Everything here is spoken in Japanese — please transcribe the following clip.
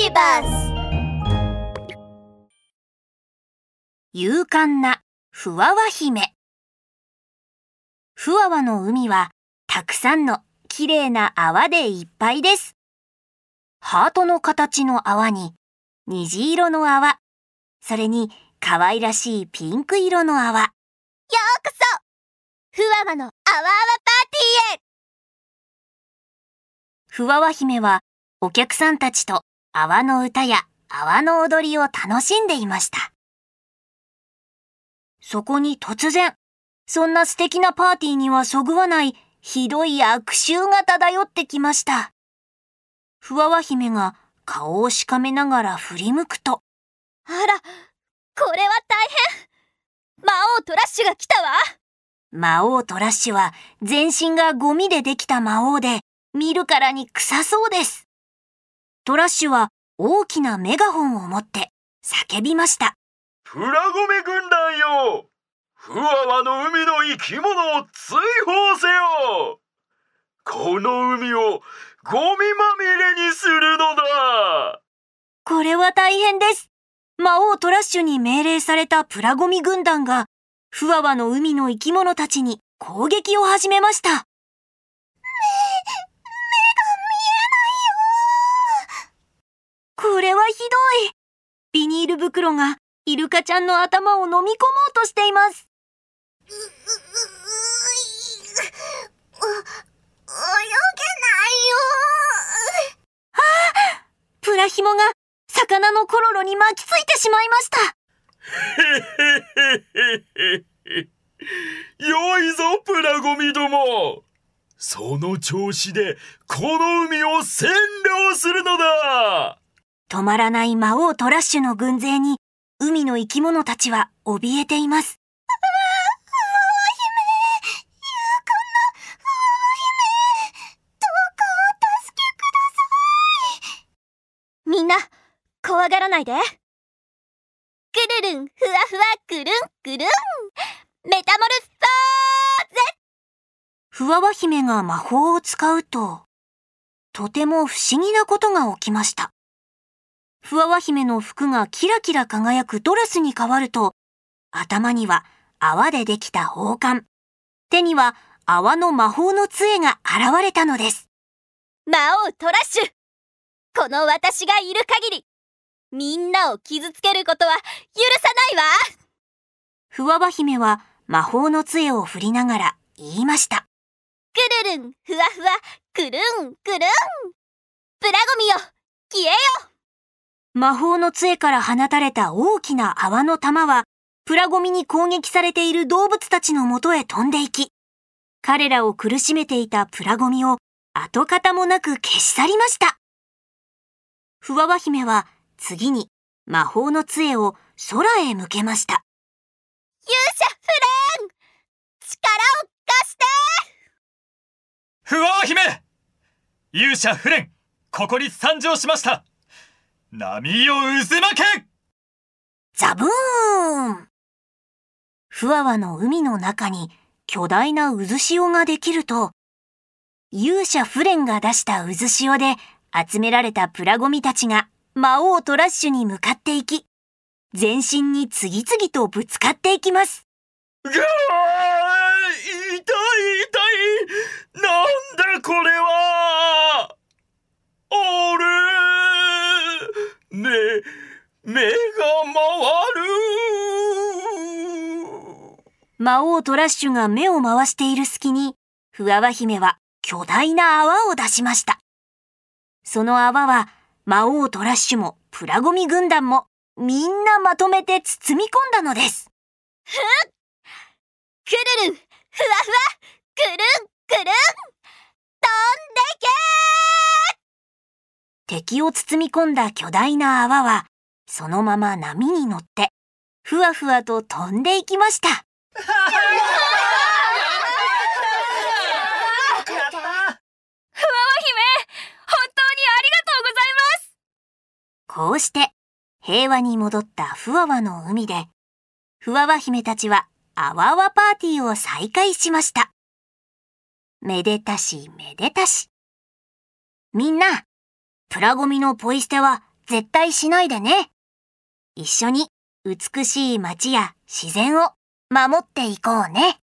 ビバス勇敢なふわわ姫。ふわわの海はたくさんのきれいな泡でいっぱいです。ハートの形の泡に虹色の泡、それに可愛らしいピンク色の泡。ようこそ。ふわわのあわあわパーティーへ。ふわわ姫はお客さんたちと泡の歌や泡の踊りを楽しんでいました。そこに突然、そんな素敵なパーティーにはそぐわないひどい悪臭が漂ってきました。ふわわ姫が顔をしかめながら振り向くと、あらこれは大変魔王トラッシュが来たわ魔王トラッシュは全身がゴミでできた魔王で見るからに臭そうです。トラッシュは大きなメガホンを持って叫びました。プラゴメ軍団よふわわの海の生き物を追放せよこの海をゴミまみれにするのだこれは大変です。魔王トラッシュに命令されたプラゴミ軍団が、ふわわの海の生き物たちに攻撃を始めました。これはひどい。ビニール袋がイルカちゃんの頭を飲み込もうとしています。う、う、う、う、泳げないよあプラヒモが魚のコロロに巻きついてしまいました。へへへへへよいぞプラゴミどもその調子でこの海を占領するのだ止まらない魔王トラッシュの軍勢に海の生き物たちは怯えています。みんな怖がらないでくるるんふわふわくるんくるんメタモルフォーゼふわわ姫が魔法を使うと、とても不思議なことが起きました。ふわわ姫の服がキラキラ輝くドレスに変わると、頭には泡でできた王冠、手には泡の魔法の杖が現れたのです。魔王トラッシュ。この私がいる限りみんなを傷つけることは許さないわ。ふわわ姫は魔法の杖を振りながら言いました。くるるんふわふわくるんくるん。プラゴミよ消えよ魔法の杖から放たれた大きな泡の玉は、プラゴミに攻撃されている動物たちのもとへ飛んでいき、彼らを苦しめていたプラゴミを跡形もなく消し去りました。ふわわ姫は次に魔法の杖を空へ向けました。勇者フレン力を貸してふわわ姫勇者フレンここに参上しました波よ渦巻けザブーンふわわの海の中に巨大な渦潮ができると、勇者フレンが出した渦潮で集められたプラゴミたちが魔王トラッシュに向かっていき、全身に次々とぶつかっていきます。がー痛い痛いなんだこれはあれ目目が回る魔王トラッシュが目を回している隙に、ふわわ姫は巨大な泡を出しました。その泡は魔王トラッシュもプラゴミ軍団もみんなまとめて包み込んだのです。くるるんふわふわくるんくるん飛んでけ敵を包み込んだ巨大な泡は、そのまま波に乗って、ふわふわと飛んでいきました。こうして、平和に戻ったふわわの海で、ふわわ姫たちは、あわあわパーティーを再開しました。めでたしめでたし。みんな、プラゴミのポイ捨ては絶対しないでね。一緒に美しい街や自然を守っていこうね。